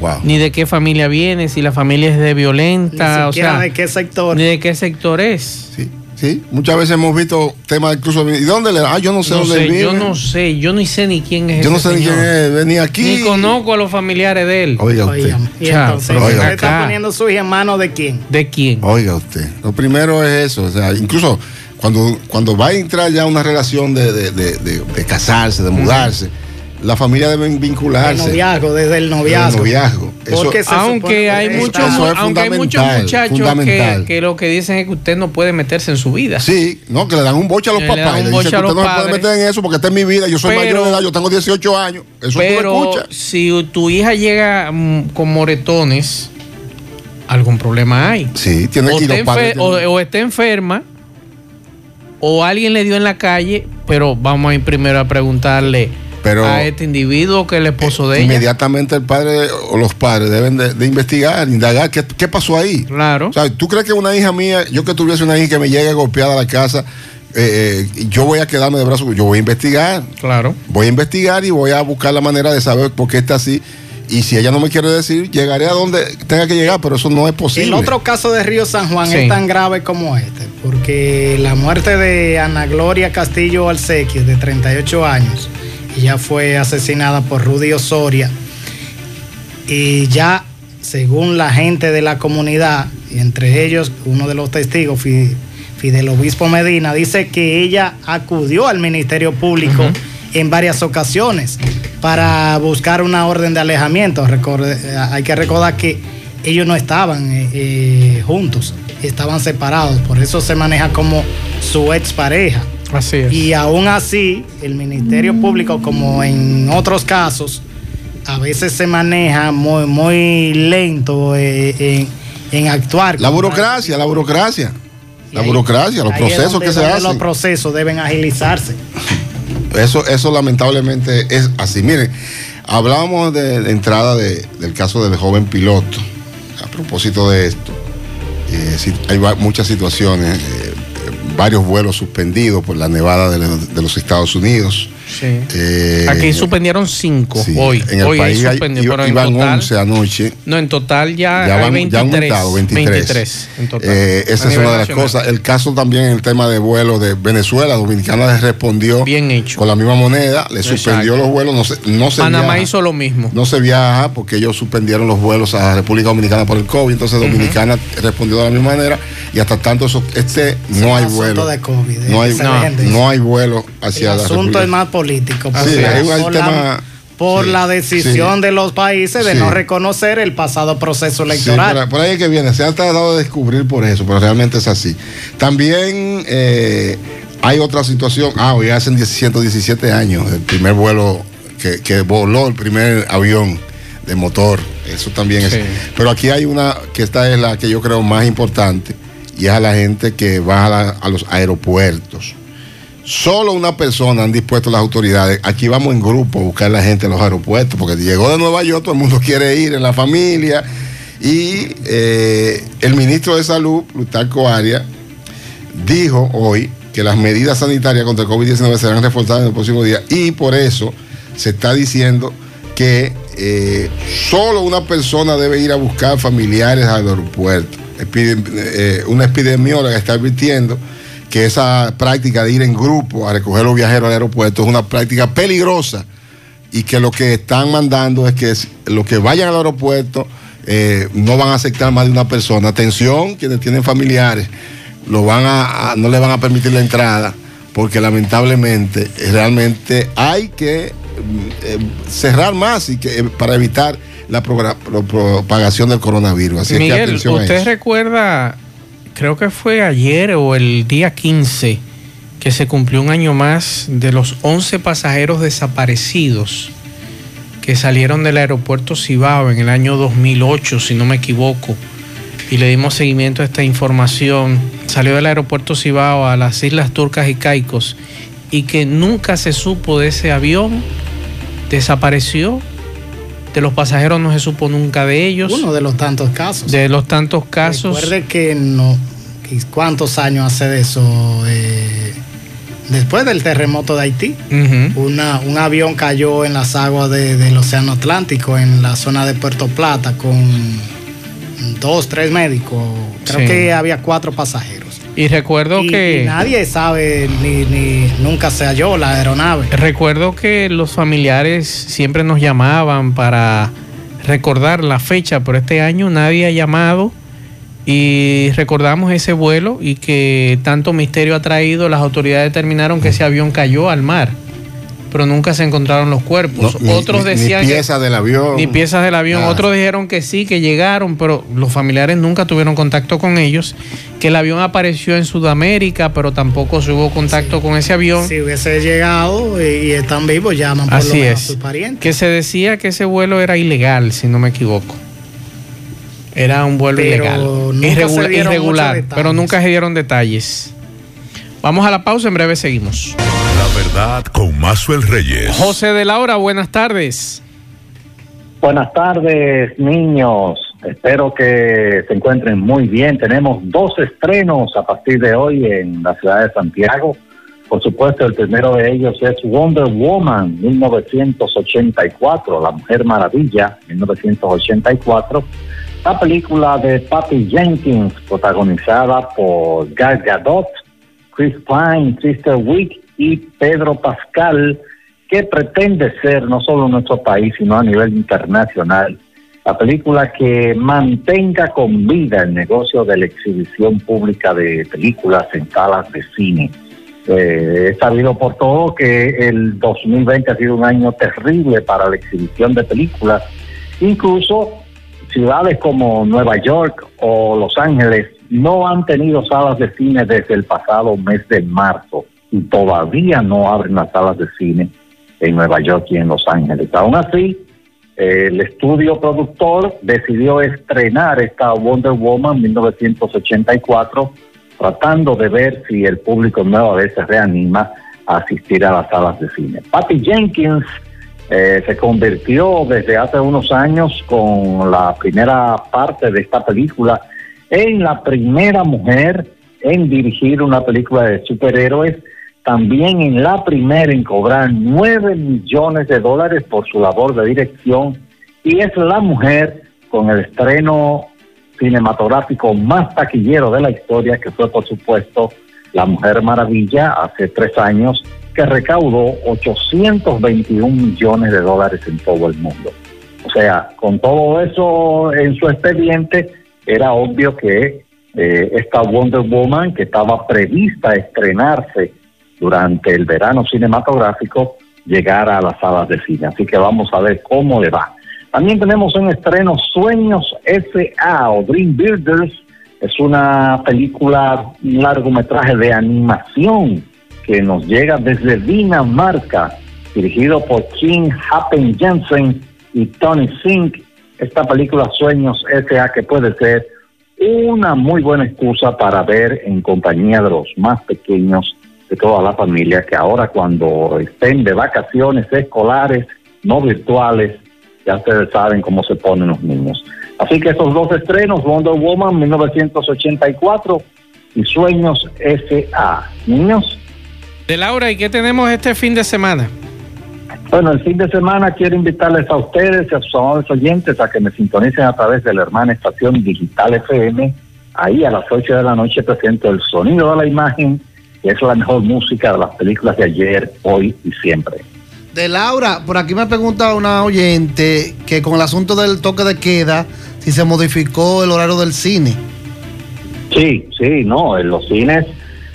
Wow. ni de qué familia viene, si la familia es de Ni violenta, o siquiera sea, de qué sector. ni de qué sector es. Sí, sí. Muchas veces hemos visto temas incluso. ¿Y dónde le.? Ah, yo no sé No dónde sé, vive. yo no sé, yo ni sé ni quién es Yo no sé ni quién es. Venía aquí. Ni conozco a los familiares de él. Oiga usted. Y Chao, entonces, usted está poniendo su hija en manos de quién? ¿De quién? Oiga usted, lo primero es eso, o sea, incluso cuando, cuando va a entrar ya una relación de, de- de- de- de casarse, de mudarse, la familia debe El vincularse. noviazgo, desde el Desde el noviazgo. noviazgo. Eso- Porque se supone Aunque que hay muchos, eso es aunque hay muchos muchachos que, que lo que dicen es que usted no puede meterse en su vida. Sí, no, que le dan un boche a los Le papás. dan y un le boche a usted los no puede padres. meter en eso porque esta es mi vida, yo soy Pero- mayor de edad, yo tengo 18 años. Eso tú lo Pero escuchas. si tu hija llega mm, con moretones, algún problema hay. Sí, tiene o, que ir los padres. o- o está enferma, o alguien le dio en la calle, pero vamos a ir primero a preguntarle Pero- a este individuo que es el esposo de ella. Inmediatamente el padre o los padres deben de, de investigar, indagar qué, qué pasó ahí. Claro. O sea, ¿tú crees que una hija mía, yo que tuviese una hija que me llegue golpeada a la casa, eh, eh, yo voy a quedarme de brazos? Yo voy a investigar. Claro. Voy a investigar y voy a buscar la manera de saber por qué está así. Y si ella no me quiere decir, llegaré a donde tenga que llegar, pero eso no es posible. El otro caso de Río San Juan Sí. es tan grave como este, porque la muerte de Ana Gloria Castillo Alcequio, de 38 años, ella fue asesinada por Rudy Osoria, y ya, según la gente de la comunidad, y entre ellos uno de los testigos, Fi- Fidel Obispo Medina, dice que ella acudió al Ministerio Público. En varias ocasiones para buscar una orden de alejamiento. Recorde- eh, hay que recordar que ellos no estaban eh, eh, juntos, estaban separados, por eso se maneja como su expareja. Así es. Y aún así, el Ministerio Público, como en otros casos, a veces se maneja muy, muy lento eh, en, en actuar. La burocracia, la burocracia. La ahí- burocracia, los procesos que se hacen. Los procesos deben agilizarse. Eso, eso lamentablemente es así. Miren, hablábamos de, de entrada de- del caso del joven piloto. A propósito de esto, eh, hay muchas situaciones, eh, eh, varios vuelos suspendidos por la nevada de los Estados Unidos. Eh, Aquí suspendieron cinco sí, hoy. En el hoy país hay- suspendió, iba- pero en iban total- 11 anoche. No, en total ya, Ya hay van, 23. ya han aumentado 23. en total. Eh, esa es una de las nacional. cosas. El caso también en el tema de vuelos de Venezuela, Dominicana le respondió Bien hecho. con la misma moneda, le suspendió los vuelos, no se, no se Panamá viaja. hizo lo mismo. No se viaja porque ellos suspendieron los vuelos a República Dominicana por el COVID, entonces Dominicana respondió de la misma manera y hasta tanto eso, este no hay vuelo. de COVID, no, hay, ese no, no hay vuelo hacia El la asunto República. es más político. Sí, por tema- la, por sí, la decisión sí. de los países de no reconocer el pasado proceso electoral. por, por ahí es que viene, se ha tratado de descubrir por eso, pero realmente es así. También eh, hay otra situación, ah, hoy hacen 10 117 años, el primer vuelo que, que voló, el primer avión de motor, eso también es. Pero aquí hay una, que esta es la que yo creo más importante, y es a la gente que va a, la- a los aeropuertos. Solo una persona han dispuesto las autoridades. Aquí vamos en grupo a buscar a la gente en los aeropuertos, porque llegó de Nueva York, todo el mundo [laughs] quiere ir en la familia. Y eh, el ministro de Salud, Plutarco Arias, dijo hoy que las medidas sanitarias contra el COVID-19 serán reforzadas en el próximo día y por eso se está diciendo que eh, solo una persona debe ir a buscar familiares al aeropuerto. Epidem- eh, una epidemióloga está advirtiendo que esa práctica de ir en grupo a recoger los viajeros al aeropuerto es una práctica peligrosa y que lo que están mandando es que los que vayan al aeropuerto eh, no van a aceptar más de una persona. Atención, quienes tienen familiares, lo van a, a- no le van a permitir la entrada porque lamentablemente eh, realmente hay que mm, eh, cerrar más y que, eh, para evitar la pro- propagación del coronavirus. Así es que Miguel, atención a ¿usted eso. recuerda, creo que fue ayer o el día 15, que se cumplió un año más de los 11 pasajeros desaparecidos que salieron del aeropuerto Cibao en el año 2008, si no me equivoco, y le dimos seguimiento a esta información. Salió del aeropuerto Cibao a las Islas Turcas y Caicos y que nunca se supo de ese avión, desapareció. De los pasajeros no se supo nunca de ellos. Uno de los tantos casos. De los tantos casos. Recuerde que no. ¿Cuántos años hace de eso? Eh, después del terremoto de Haití. Una- un avión cayó en las aguas de- del Océano Atlántico, en la zona de Puerto Plata, con dos, tres médicos. Creo Sí. que había cuatro pasajeros. Y recuerdo Y- que. y nadie sabe, ni, ni nunca se halló la aeronave. Recuerdo que los familiares siempre nos llamaban para recordar la fecha, pero este año nadie ha llamado y recordamos ese vuelo y que tanto misterio ha traído, las autoridades determinaron que ese avión cayó al mar, pero nunca se encontraron los cuerpos. No, ni- Otros ni- ni decían que- piezas del avión. ni piezas del avión. Nada. Otros dijeron que sí, que llegaron, pero los familiares nunca tuvieron contacto con ellos. Que el avión apareció en Sudamérica, pero tampoco se hubo contacto con ese avión. Si hubiese llegado y, y están vivos, llaman por lo Así menos es. a sus parientes. Que se decía que ese vuelo era ilegal, si no me equivoco. Era un vuelo Pero ilegal. nunca Irregula- se dieron irregular, pero nunca se dieron detalles. Vamos a la pausa, en breve seguimos. La verdad con Mazuel Reyes. José de Laura, buenas tardes. Buenas tardes, niños. Espero que se encuentren muy bien. Tenemos dos estrenos a partir de hoy en la ciudad de Santiago. Por supuesto, el primero de ellos es Wonder Woman 1984, La Mujer Maravilla 1984. La película de Patty Jenkins, protagonizada por Gal Gadot, Chris Pine, Sister Wick y Pedro Pascal, que pretende ser no solo en nuestro país, sino a nivel internacional, la película que mantenga con vida el negocio de la exhibición pública de películas en salas de cine. Eh, es sabido por todo que el 2020 ha sido un año terrible para la exhibición de películas. Incluso ciudades como Nueva York o Los Ángeles no han tenido salas de cine desde el pasado mes de marzo todavía no abren las salas de cine en Nueva York y en Los Ángeles. Aún así, el estudio productor decidió estrenar esta Wonder Woman 1984 tratando de ver si el público nueva vez se reanima a asistir a las salas de cine. Patty Jenkins eh, se convirtió desde hace unos años con la primera parte de esta película en la primera mujer en dirigir una película de superhéroes también en la primera en cobrar 9 millones de dólares por su labor de dirección y es la mujer con el estreno cinematográfico más taquillero de la historia, que fue por supuesto La Mujer Maravilla hace tres años, que recaudó 821 millones de dólares en todo el mundo. O sea, con todo eso en su expediente, era obvio que eh, esta Wonder Woman, que estaba prevista estrenarse durante el verano cinematográfico, llegara a las salas de cine. Así que vamos a ver cómo le va. También tenemos un estreno Sueños S.A. o Dream Builders. Es una película, un largometraje de animación que nos llega desde Dinamarca, dirigido por King Happen Jensen y Tony Sink. Esta película Sueños S.A. que puede ser una muy buena excusa para ver en compañía de los más pequeños de toda la familia que ahora cuando estén de vacaciones escolares, no virtuales, ya ustedes saben cómo se ponen los niños. Así que esos dos estrenos, Wonder Woman 1984 y Sueños S.A. Niños. De Laura, ¿y qué tenemos este fin de semana? Bueno, el fin de semana quiero invitarles a ustedes y a sus amables oyentes a que me sintonicen a través de la hermana estación Digital FM. Ahí a las 8 de la noche presento el sonido de la imagen, es la mejor música de las películas de ayer, hoy y siempre. De Laura, por aquí me pregunta una oyente que con el asunto del toque de queda, si se modificó el horario del cine. Sí, sí, no, en los cines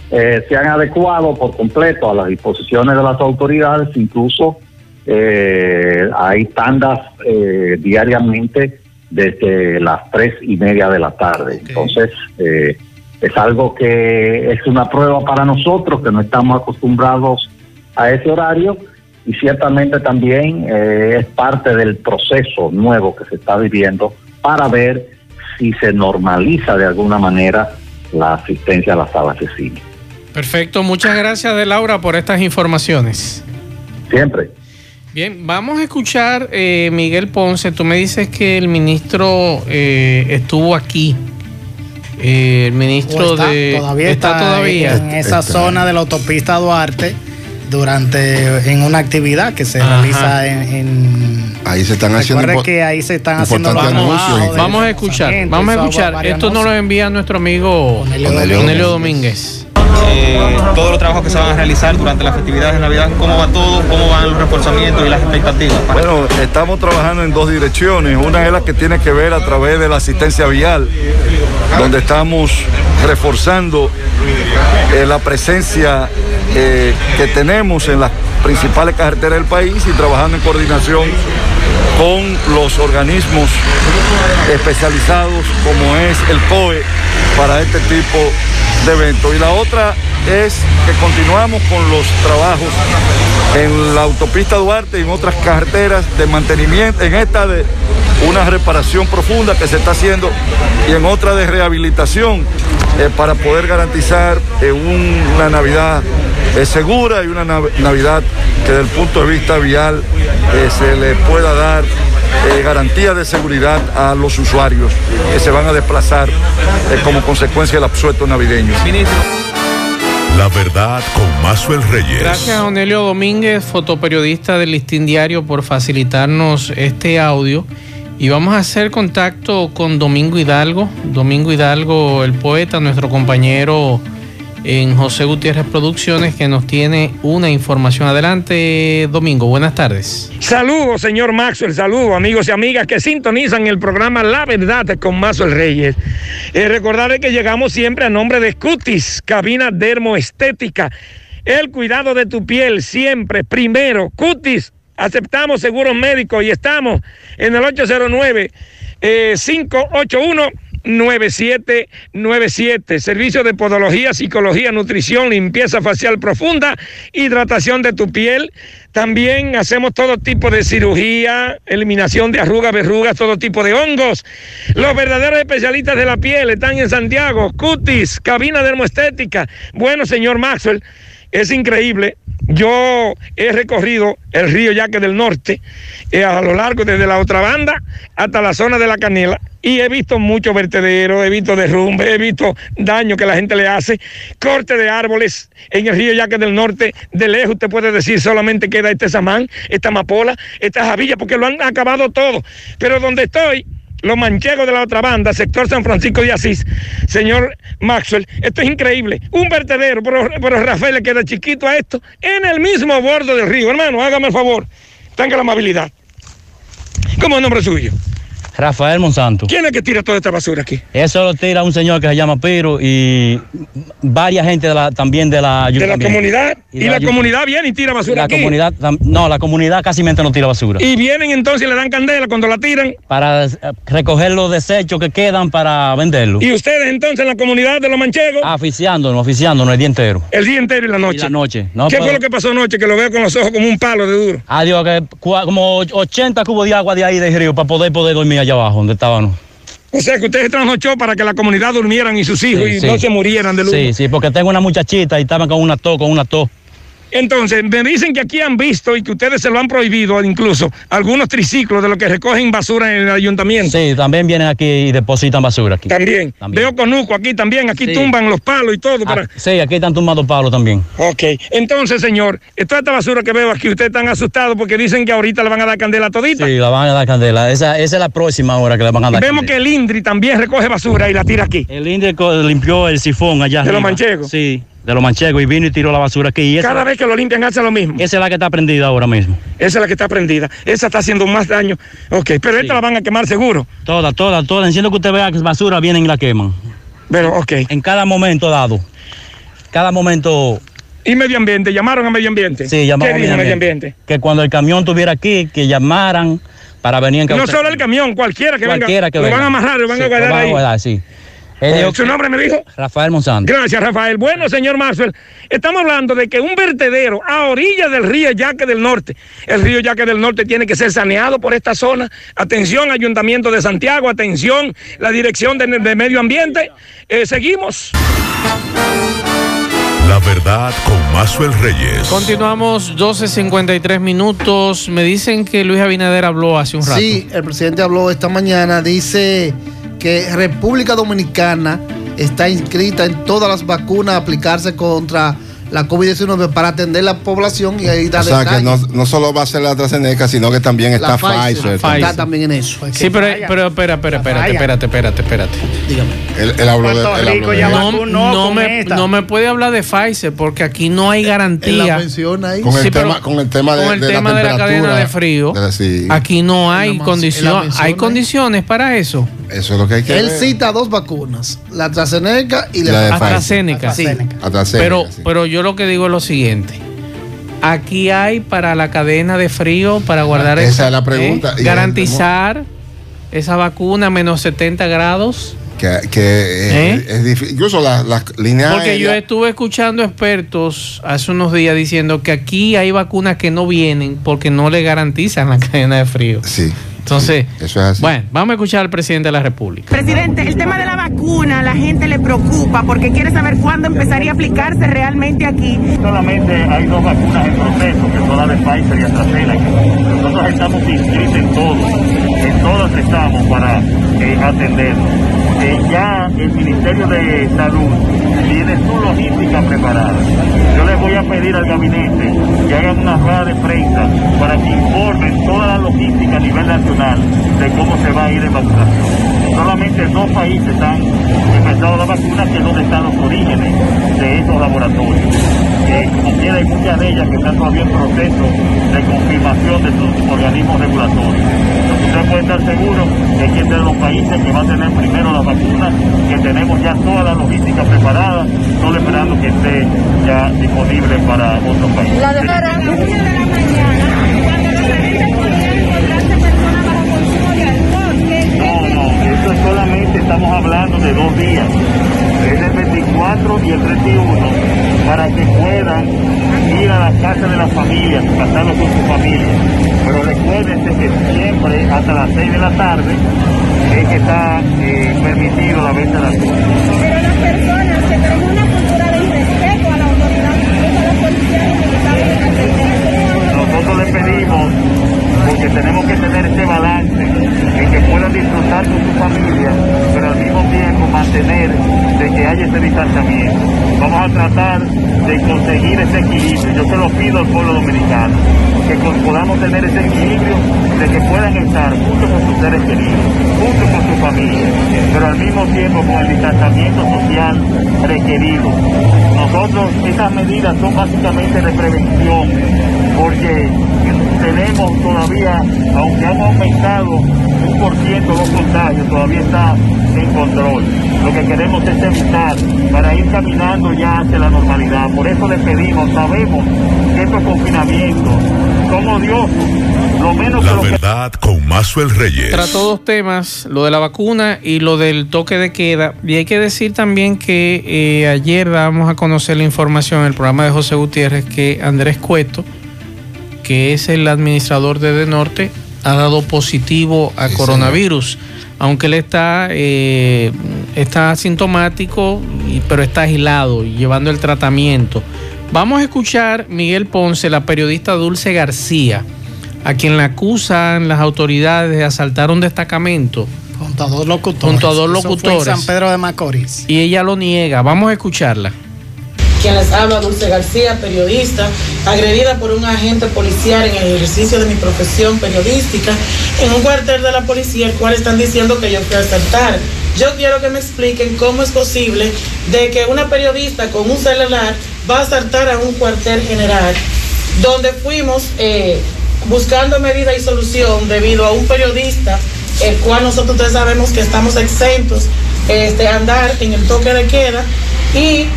eh, se han adecuado por completo a las disposiciones de las autoridades, incluso eh, hay tandas eh, diariamente desde las tres y media de la tarde. Entonces, eh, es algo que es una prueba para nosotros que no estamos acostumbrados a ese horario y ciertamente también eh, es parte del proceso nuevo que se está viviendo para ver si se normaliza de alguna manera la asistencia a las salas de cine. Perfecto, muchas gracias de Laura por estas informaciones. Siempre. Bien, vamos a escuchar, eh, Miguel Ponce, tú me dices que el ministro eh, estuvo aquí. Eh, el ministro está, de... todavía está, todavía. en esa zona de la autopista Duarte durante en una actividad que se Ajá. realiza en, en- Ahí se están haciendo que ahí se están haciendo los anuncios Vamos a escuchar, vamos a escuchar. Esto nos lo envía nuestro amigo Cornelio Cornelio Domínguez. eh, todos los trabajos que se van a realizar durante las festividades de Navidad, cómo va todo, cómo van los reforzamientos y las expectativas. para- Bueno, estamos trabajando en dos direcciones. Una es la que tiene que ver a través de la asistencia vial, donde estamos reforzando eh, la presencia eh, que tenemos en las principales carreteras del país y trabajando en coordinación con los organismos especializados como es el COE para este tipo de eventos. Y la otra es que continuamos con los trabajos en la autopista Duarte y en otras carreteras de mantenimiento, en esta de una reparación profunda que se está haciendo y en otra de rehabilitación eh, para poder garantizar eh, un- una Navidad eh, segura y una nav- Navidad que desde el punto de vista vial se le pueda dar eh, garantía de seguridad a los usuarios que se van a desplazar como consecuencia del absueto navideño. La verdad con Mazuel Reyes. Gracias a Onelio Domínguez, fotoperiodista del Listín Diario, por facilitarnos este audio. Y vamos a hacer contacto con Domingo Hidalgo. Domingo Hidalgo, el poeta, nuestro compañero en José Gutiérrez Producciones, que nos tiene una información. Adelante, Domingo, buenas tardes. Saludos, señor Maxwell, saludos, amigos y amigas que sintonizan el programa La Verdad con Maxwell Reyes. Eh, recordarles que llegamos siempre a nombre de Cutis, cabina dermoestética. El cuidado de tu piel siempre, primero, Cutis. Aceptamos seguros médicos y estamos en el 809 eh, 581 9797. Servicio de podología, psicología, nutrición, limpieza facial profunda, hidratación de tu piel. También hacemos todo tipo de cirugía, eliminación de arrugas, verrugas, todo tipo de hongos. Los verdaderos especialistas de la piel están en Santiago, Cutis, cabina dermoestética. Bueno, señor Maxwell, es increíble. Yo he recorrido el río Yaque del Norte eh, a lo largo desde la otra banda hasta la zona de la Canela y he visto muchos vertederos, he visto derrumbe, he visto daño que la gente le hace, corte de árboles en el río Yaque del Norte. De lejos usted puede decir solamente queda este samán, esta amapola, esta javilla, porque lo han acabado todo. Pero donde estoy, los manchegos de la otra banda, sector San Francisco de Asís, señor Maxwell, esto es increíble. Un vertedero, pero, pero Rafael le queda chiquito a esto, en el mismo borde del río. Hermano, hágame el favor, tenga la amabilidad. ¿Cómo es nombre suyo? Rafael Monsanto. ¿Quién es que tira toda esta basura aquí? Eso lo tira un señor que se llama Piro y varias gente de la, también de la De la comunidad. Y, de la, comunidad viene y tira basura La aquí. comunidad, no, la comunidad casi mente no tira basura. Y vienen entonces y le dan candela cuando la tiran. Para eh, recoger los desechos que quedan para venderlos. Y ustedes entonces en la comunidad de los manchegos, Aficiándonos, oficiándonos el día entero. el día entero y la noche. Y la noche. No ¿Qué fue lo que pasó anoche? Que lo veo con los ojos como un palo de duro. Adiós, que como 80 cubos de agua de ahí del río para poder poder dormir allá abajo donde estábamos. O sea que ustedes trasnochó para que la comunidad durmieran y sus hijos Sí, y sí. no se murieran de luz. Sí, sí, porque tengo una muchachita y estaban con una tos, con una tos. Entonces, me dicen que aquí han visto y que ustedes se lo han prohibido incluso algunos triciclos de los que recogen basura en el ayuntamiento. Sí, también vienen aquí y depositan basura aquí. También. Veo conuco aquí también, aquí Sí. tumban los palos y todo. Para... Ah, sí, aquí están tumbados palos también. Ok, entonces señor, toda esta basura que veo aquí, ustedes están asustados porque dicen que ahorita le van a dar candela a todita. Sí, la van a dar candela. Esa, esa es la próxima hora que le van a dar Vemos que el INDRI también recoge basura y la tira aquí. El INDRI limpió el sifón allá ¿De los manchegos? Sí, de los manchegos y vino y tiró la basura aquí. Y esa, Cada vez que lo limpian hace lo mismo. esa es la que está prendida ahora mismo. Esa es la que está prendida. Esa está haciendo más daño. Ok, pero esta la van a quemar seguro. Todas, todas, todas. Enciendo que usted vea que basura, vienen y la queman. Pero, ok. En cada momento dado. Cada momento. ¿Y medio ambiente? ¿Llamaron a medio ambiente? Sí, llamaron ¿Qué a medio medio ambiente. Que cuando el camión estuviera aquí, que llamaran para venir en No solo el camión, cualquiera que Cualquiera venga. que lo venga. van a amarrar, lo van Sí, a guardar van a ahí. guardar, sí. Dijo ¿Su nombre me dijo? Rafael Monsanto. Gracias, Rafael. Bueno, señor Maxwell, estamos hablando de que un vertedero a orillas del río Yaque del Norte, el río Yaque del Norte tiene que ser saneado por esta zona. Atención, Ayuntamiento de Santiago, atención, la Dirección de, de Medio Ambiente. Eh, seguimos. La verdad con Mazuel Reyes. Continuamos 12.53 minutos. Me dicen que Luis Abinader habló hace un rato. Sí, el presidente habló esta mañana, dice que República Dominicana está inscrita en todas las vacunas a aplicarse contra la COVID-19 para atender la población y ahí da O sea que no, no solo va a ser la AstraZeneca, sino que también está La Pfizer. Está también en eso. Sí, pero, pero espera, espera, espérate, espérate, espérate, espérate. Dígame. Él, él habló de, él habló de- no, no me, no me puede hablar de Pfizer porque aquí no hay garantía. ahí. con, el Sí, tema, con el tema de, con el de tema la de la cadena temperatura, de frío. de la- sí. Aquí no hay condiciones. Hay condiciones para eso. Eso es lo que hay que Él ver. cita dos vacunas, la AstraZeneca y La la, de AstraZeneca. Sí. AstraZeneca, Pero, sí. pero yo lo que digo es lo siguiente. Aquí hay para la cadena de frío, para guardar Esa eso, es la pregunta. ¿eh? Y garantizar esa vacuna a menos 70 grados. que, que, eh, es difícil. Incluso las las líneas Porque yo estuve escuchando expertos hace unos días diciendo que aquí hay vacunas que no vienen porque no le garantizan la cadena de frío. Sí. Entonces, Eso es así. bueno, vamos a escuchar al presidente de la República. Presidente, el tema de la vacuna a la gente le preocupa porque quiere saber cuándo empezaría a aplicarse realmente aquí. Solamente hay dos vacunas en proceso, que son las de Pfizer y AstraZeneca. Nosotros estamos inscritos en todos, en todas estamos para eh, atendernos. Eh, ya el Ministerio de Salud tiene su logística preparada. Yo les voy a pedir al gabinete que hagan una rueda de prensa para que informen toda la logística a nivel nacional de cómo se va a ir en vacunación. Solamente dos países han empezado la vacuna, que donde están los orígenes de estos laboratorios. Que como hay muchas de ellas que están todavía en proceso de confirmación de sus organismos regulatorios. Usted puede estar seguro que es de los países que va a tener primero las vacunas, que tenemos ya toda la logística preparada, solo esperando que esté ya disponible para otros países. La de la mañana, cuando los gerentes podían encontrarse personas bajo consumo de alcohol. ¿Qué- No, no, eso es solamente estamos hablando de dos días. Es el 24 y el 31 para que puedan ir a la casa de las familias, pasarlo con su familia. Pero recuérdense que siempre hasta las 6 de la tarde es que está eh, permitido la venta de las alcohol. Pero las personas que tienen una cultura de respeto a la autoridad, a la policía, nosotros le pedimos porque tenemos que tener ese balance, en que puedan disfrutar con su familia, pero al mismo tiempo mantener de que haya ese distanciamiento. Vamos a tratar de conseguir ese equilibrio. Yo se lo pido al pueblo dominicano, que podamos tener ese equilibrio de que puedan estar juntos con sus seres queridos, juntos con su familia, pero al mismo tiempo con el distanciamiento social requerido. Nosotros, esas medidas son básicamente de prevención, porque tenemos todavía, aunque han aumentado un por ciento los contagios, todavía está en control. Lo que queremos es evitar para ir caminando ya hacia la normalidad. Por eso les pedimos, sabemos que estos confinamientos son odiosos. Lo menos La que lo que verdad con Mazuel Reyes. Trató dos temas, lo de la vacuna y lo del toque de queda. Y hay que decir también que eh, ayer dábamos a conocer la información en el programa de José Gutiérrez que Andrés Cueto, que es el administrador de De Norte, ha dado positivo a coronavirus. Aunque él está, eh, está asintomático, pero está aislado y llevando el tratamiento. Vamos a escuchar Miguel Ponce, la periodista Dulce García, a quien la acusan las autoridades de asaltar un destacamento. Junto a dos locutores. Junto a dos Eso fue en locutores. San Pedro de Macorís. Y ella lo niega. Vamos a escucharla. Quien les habla, Dulce García, periodista, agredida por un agente policial en el ejercicio de mi profesión periodística en un cuartel de la policía, el cual están diciendo que yo fui a asaltar. Yo quiero que me expliquen cómo es posible de que una periodista con un celular va a asaltar a un cuartel general, donde fuimos eh, buscando medida y solución debido a un periodista, el cual nosotros sabemos que estamos exentos este, andar en el toque de queda y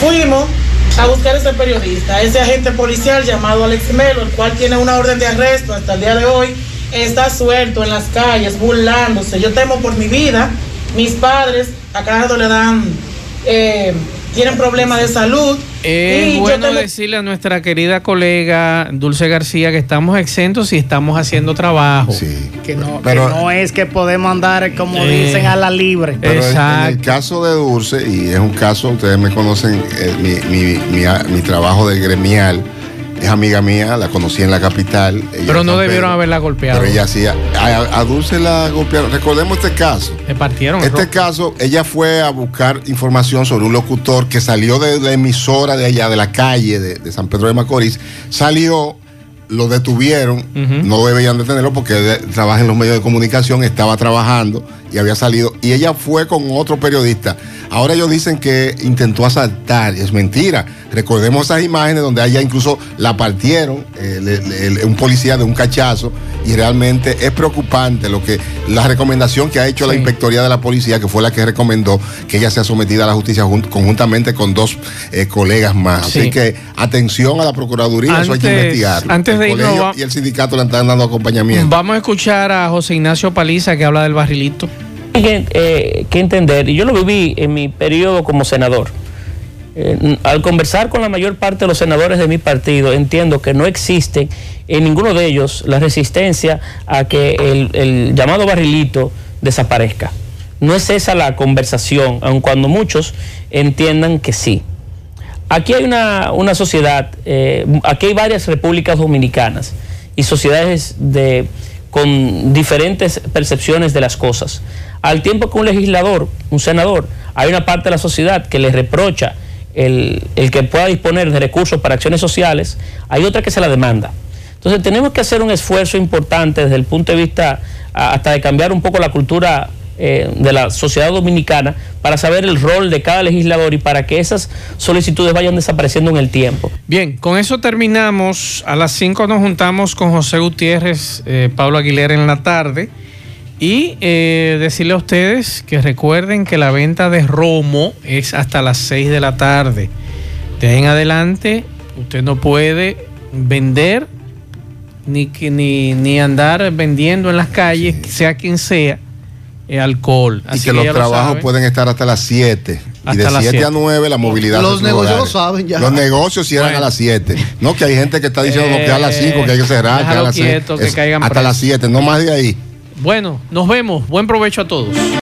fuimos a buscar a ese periodista, ese agente policial llamado Alex Melo, el cual tiene una orden de arresto hasta el día de hoy, está suelto en las calles, burlándose. Yo temo por mi vida, mis padres a cada rato le dan, eh, tienen problemas de salud. Es bueno decirle a nuestra querida colega Dulce García que estamos exentos y estamos haciendo trabajo. Que no, Pero- que no es que podemos andar, como Eh, dicen, a la libre. Pero en- en el caso de Dulce, y es un caso, ustedes me conocen, eh, mi, mi- mi- mi trabajo de gremial, es amiga mía, la conocí en la capital. Pero no debieron haberla golpeado. Pero ella hacía, a, a Dulce la golpearon. Recordemos este caso. Le partieron. Este caso, ella fue a buscar información sobre un locutor que salió de la emisora de allá, de la calle de, de San Pedro de Macorís, salió, lo detuvieron, no debían detenerlo porque él trabaja en los medios de comunicación, estaba trabajando y había salido, y ella fue con otro periodista. Ahora ellos dicen que intentó asaltar, es mentira. Recordemos esas imágenes donde a ella incluso la partieron, un policía de un cachazo, y realmente es preocupante lo que la recomendación que ha hecho la inspectoría de la policía, que fue la que recomendó que ella sea sometida a la justicia jun- conjuntamente con dos eh, colegas más. Sí. Así que atención a la procuraduría, eso hay que investigar. antes de irnos, va- y el sindicato le están dando acompañamiento. Vamos a escuchar a José Ignacio Paliza que habla del barrilito. Que, eh, que entender, y yo lo viví en mi periodo como senador. Eh, al conversar con la mayor parte de los senadores de mi partido, entiendo que no existe en ninguno de ellos la resistencia a que el, el llamado barrilito desaparezca. No es esa la conversación, aun cuando muchos entiendan que sí. Aquí hay una, una sociedad, eh, aquí hay varias repúblicas dominicanas y sociedades de, con diferentes percepciones de las cosas. Al tiempo que un legislador, un senador, hay una parte de la sociedad que le reprocha el, el que pueda disponer de recursos para acciones sociales, hay otra que se la demanda. Entonces tenemos que hacer un esfuerzo importante desde el punto de vista hasta de cambiar un poco la cultura eh, de la sociedad dominicana para saber el rol de cada legislador y para que esas solicitudes vayan desapareciendo en el tiempo. Bien, con eso terminamos. A las 5 nos juntamos con José Gutiérrez, eh, Pablo Aguilera en la tarde. Y eh, decirle a ustedes que recuerden que la venta de romo es hasta las 6 de la tarde. De ahí en adelante, usted no puede vender ni, que- ni, ni andar vendiendo en las calles, sea quien sea, eh, alcohol. y que los lo trabajos pueden estar hasta las 7. Y Hasta de las 7 a siete. 9 la movilidad. Los negocios lo saben ya. Los negocios cierran Bueno. a las 7. No, que hay gente que está diciendo no, que a las 5, que hay que cerrar, que a las 6. quieto, que caigan Hasta las presos. 7, no más de ahí. Bueno, nos vemos. Buen provecho a todos.